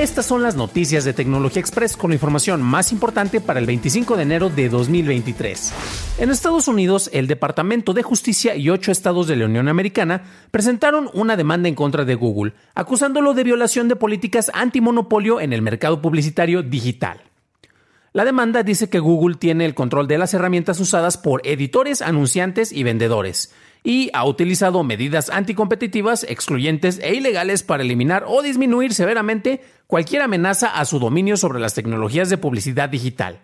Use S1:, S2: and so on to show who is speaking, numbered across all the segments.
S1: Estas son las noticias de Tecnología Express con la información más importante para el 25 de enero de 2023. En Estados Unidos, el Departamento de Justicia y ocho estados de la Unión Americana presentaron una demanda en contra de Google, acusándolo de violación de políticas antimonopolio en el mercado publicitario digital. La demanda dice que Google tiene el control de las herramientas usadas por editores, anunciantes y vendedores, y ha utilizado medidas anticompetitivas, excluyentes e ilegales para eliminar o disminuir severamente cualquier amenaza a su dominio sobre las tecnologías de publicidad digital.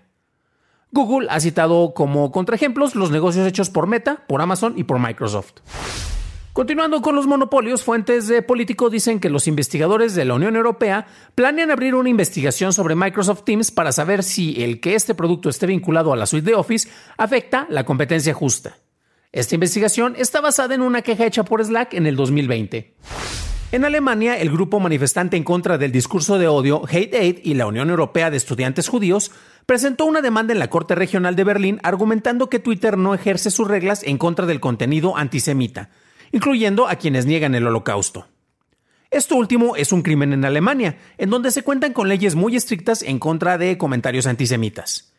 S1: Google ha citado como contraejemplos los negocios hechos por Meta, por Amazon y por Microsoft. Continuando con los monopolios, fuentes de político dicen que los investigadores de la Unión Europea planean abrir una investigación sobre Microsoft Teams para saber si el que este producto esté vinculado a la suite de Office afecta la competencia justa. Esta investigación está basada en una queja hecha por Slack en el 2020. En Alemania, el grupo manifestante en contra del discurso de odio Hate Aid y la Unión Europea de Estudiantes Judíos presentó una demanda en la Corte Regional de Berlín argumentando que Twitter no ejerce sus reglas en contra del contenido antisemita, incluyendo a quienes niegan el holocausto. Esto último es un crimen en Alemania, en donde se cuentan con leyes muy estrictas en contra de comentarios antisemitas.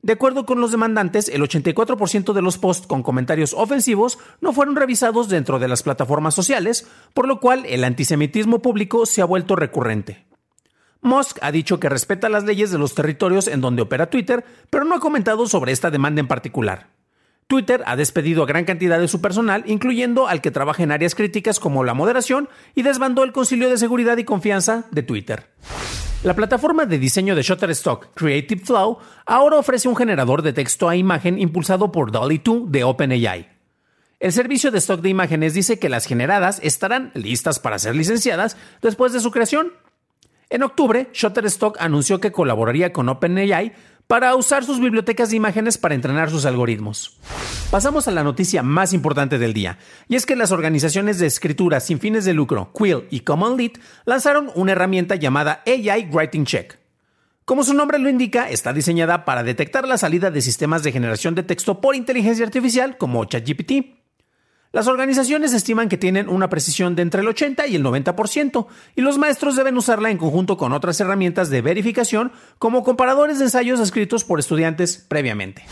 S1: De acuerdo con los demandantes, el 84% de los posts con comentarios ofensivos no fueron revisados dentro de las plataformas sociales, por lo cual el antisemitismo público se ha vuelto recurrente. Musk ha dicho que respeta las leyes de los territorios en donde opera Twitter, pero no ha comentado sobre esta demanda en particular. Twitter ha despedido a gran cantidad de su personal, incluyendo al que trabaja en áreas críticas como la moderación, y desbandó el Concilio de Seguridad y Confianza de Twitter. La plataforma de diseño de Shutterstock, Creative Flow, ahora ofrece un generador de texto a imagen impulsado por DALL-E 2 de OpenAI. El servicio de stock de imágenes dice que las generadas estarán listas para ser licenciadas después de su creación. En octubre, Shutterstock anunció que colaboraría con OpenAI para usar sus bibliotecas de imágenes para entrenar sus algoritmos. Pasamos a la noticia más importante del día, y es que las organizaciones de escritura sin fines de lucro, Quill y Common Lead, lanzaron una herramienta llamada AI Writing Check. Como su nombre lo indica, está diseñada para detectar la salida de sistemas de generación de texto por inteligencia artificial como ChatGPT. Las organizaciones estiman que tienen una precisión de entre el 80 y el 90%, y los maestros deben usarla en conjunto con otras herramientas de verificación como comparadores de ensayos escritos por estudiantes previamente.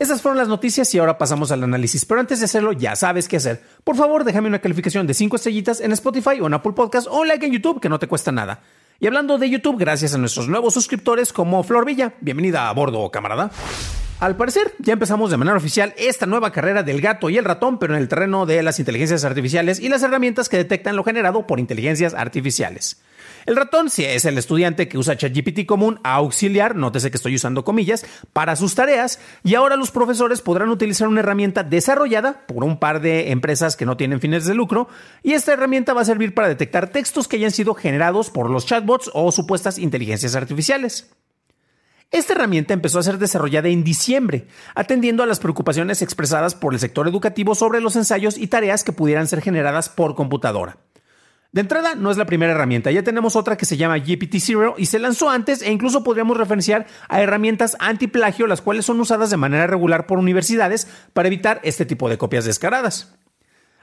S1: Esas fueron las noticias y ahora pasamos al análisis. Pero antes de hacerlo, ya sabes qué hacer. Por favor, déjame una calificación de 5 estrellitas en Spotify o en Apple Podcast o un like en YouTube que no te cuesta nada. Y hablando de YouTube, gracias a nuestros nuevos suscriptores como Flor Villa. Bienvenida a bordo, camarada. Al parecer, ya empezamos de manera oficial esta nueva carrera del gato y el ratón, pero en el terreno de las inteligencias artificiales y las herramientas que detectan lo generado por inteligencias artificiales. El ratón sí es el estudiante que usa ChatGPT común a auxiliar, nótese que estoy usando comillas, para sus tareas y ahora los profesores podrán utilizar una herramienta desarrollada por un par de empresas que no tienen fines de lucro y esta herramienta va a servir para detectar textos que hayan sido generados por los chatbots o supuestas inteligencias artificiales. Esta herramienta empezó a ser desarrollada en diciembre, atendiendo a las preocupaciones expresadas por el sector educativo sobre los ensayos y tareas que pudieran ser generadas por computadora. De entrada, no es la primera herramienta, ya tenemos otra que se llama GPT-0 y se lanzó antes e incluso podríamos referenciar a herramientas anti-plagio, las cuales son usadas de manera regular por universidades para evitar este tipo de copias descaradas.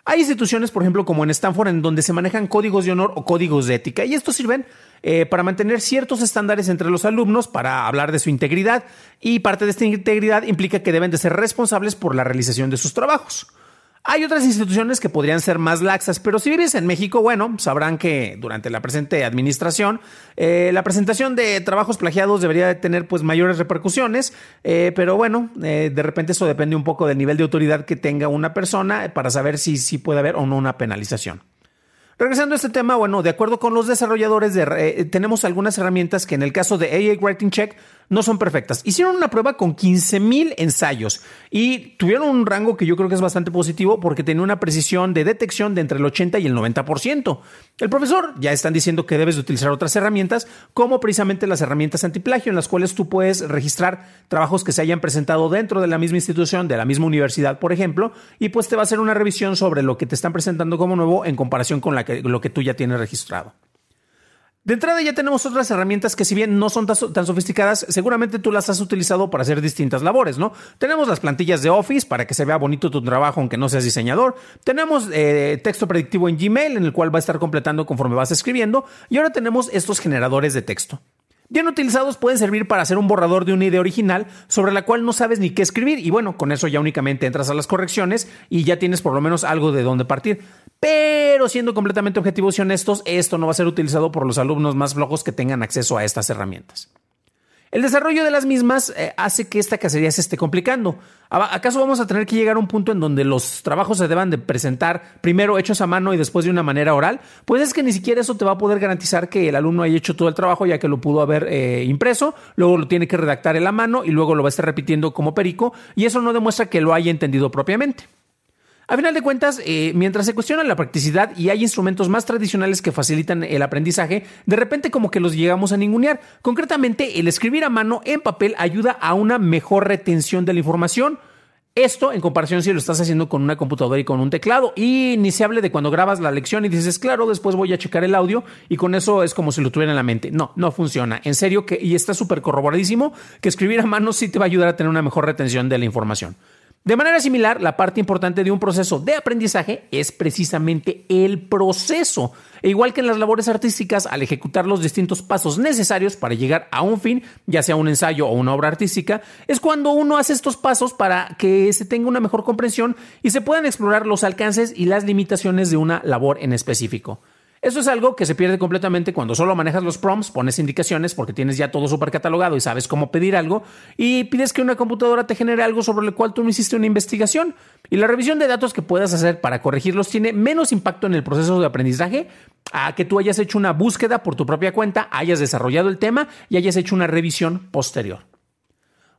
S1: Hay instituciones, por ejemplo, como en Stanford, en donde se manejan códigos de honor o códigos de ética, y estos sirven eh, para mantener ciertos estándares entre los alumnos, para hablar de su integridad, y parte de esta integridad implica que deben de ser responsables por la realización de sus trabajos. Hay otras instituciones que podrían ser más laxas, pero si vives en México, bueno, sabrán que durante la presente administración eh, la presentación de trabajos plagiados debería tener pues mayores repercusiones, eh, pero bueno, eh, de repente eso depende un poco del nivel de autoridad que tenga una persona para saber si, si puede haber o no una penalización. Regresando a este tema, bueno, de acuerdo con los desarrolladores, de, tenemos algunas herramientas que en el caso de AA Writing Check no son perfectas. Hicieron una prueba con 15.000 ensayos y tuvieron un rango que yo creo que es bastante positivo porque tenía una precisión de detección de entre el 80 y el 90%. El profesor ya están diciendo que debes de utilizar otras herramientas como precisamente las herramientas antiplagio en las cuales tú puedes registrar trabajos que se hayan presentado dentro de la misma institución, de la misma universidad, por ejemplo, y pues te va a hacer una revisión sobre lo que te están presentando como nuevo en comparación con lo que tú ya tienes registrado. De entrada ya tenemos otras herramientas que si bien no son tan sofisticadas, seguramente tú las has utilizado para hacer distintas labores, ¿no? Tenemos las plantillas de Office para que se vea bonito tu trabajo aunque no seas diseñador. Tenemos eh, texto predictivo en Gmail en el cual va a estar completando conforme vas escribiendo. Y ahora tenemos estos generadores de texto. Bien utilizados pueden servir para hacer un borrador de una idea original sobre la cual no sabes ni qué escribir y bueno, con eso ya únicamente entras a las correcciones y ya tienes por lo menos algo de dónde partir. Pero siendo completamente objetivos y honestos, esto no va a ser utilizado por los alumnos más flojos que tengan acceso a estas herramientas. El desarrollo de las mismas eh, hace que esta cacería se esté complicando. ¿Acaso vamos a tener que llegar a un punto en donde los trabajos se deban de presentar primero hechos a mano y después de una manera oral? Pues es que ni siquiera eso te va a poder garantizar que el alumno haya hecho todo el trabajo ya que lo pudo haber eh, impreso, luego lo tiene que redactar en la mano y luego lo va a estar repitiendo como perico y eso no demuestra que lo haya entendido propiamente. A final de cuentas, eh, mientras se cuestiona la practicidad y hay instrumentos más tradicionales que facilitan el aprendizaje, de repente como que los llegamos a ningunear. Concretamente, el escribir a mano en papel ayuda a una mejor retención de la información. Esto en comparación si lo estás haciendo con una computadora y con un teclado. Y ni se hable de cuando grabas la lección y dices, claro, después voy a checar el audio y con eso es como si lo tuviera en la mente. No, no funciona. En serio que, y está súper corroboradísimo, que escribir a mano sí te va a ayudar a tener una mejor retención de la información. De manera similar, la parte importante de un proceso de aprendizaje es precisamente el proceso. E igual que en las labores artísticas, al ejecutar los distintos pasos necesarios para llegar a un fin, ya sea un ensayo o una obra artística, es cuando uno hace estos pasos para que se tenga una mejor comprensión y se puedan explorar los alcances y las limitaciones de una labor en específico. Eso es algo que se pierde completamente cuando solo manejas los prompts, pones indicaciones porque tienes ya todo súper catalogado y sabes cómo pedir algo y pides que una computadora te genere algo sobre el cual tú no hiciste una investigación. Y la revisión de datos que puedas hacer para corregirlos tiene menos impacto en el proceso de aprendizaje a que tú hayas hecho una búsqueda por tu propia cuenta, hayas desarrollado el tema y hayas hecho una revisión posterior.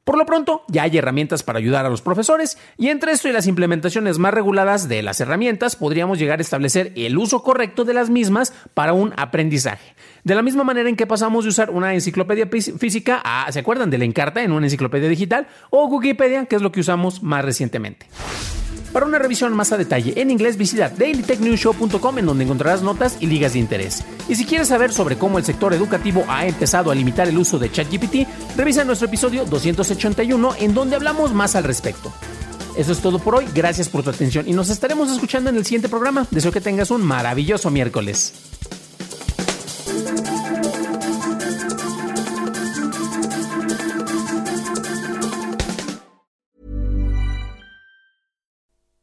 S1: Por lo pronto, ya hay herramientas para ayudar a los profesores y entre esto y las implementaciones más reguladas de las herramientas podríamos llegar a establecer el uso correcto de las mismas para un aprendizaje. De la misma manera en que pasamos de usar una enciclopedia física a, ¿se acuerdan de la Encarta en una enciclopedia digital? O Wikipedia, que es lo que usamos más recientemente. Para una revisión más a detalle en inglés, visita dailytechnewshow.com en donde encontrarás notas y ligas de interés. Y si quieres saber sobre cómo el sector educativo ha empezado a limitar el uso de ChatGPT, revisa nuestro episodio 281 en donde hablamos más al respecto. Eso es todo por hoy, gracias por tu atención y nos estaremos escuchando en el siguiente programa. Deseo que tengas un maravilloso miércoles.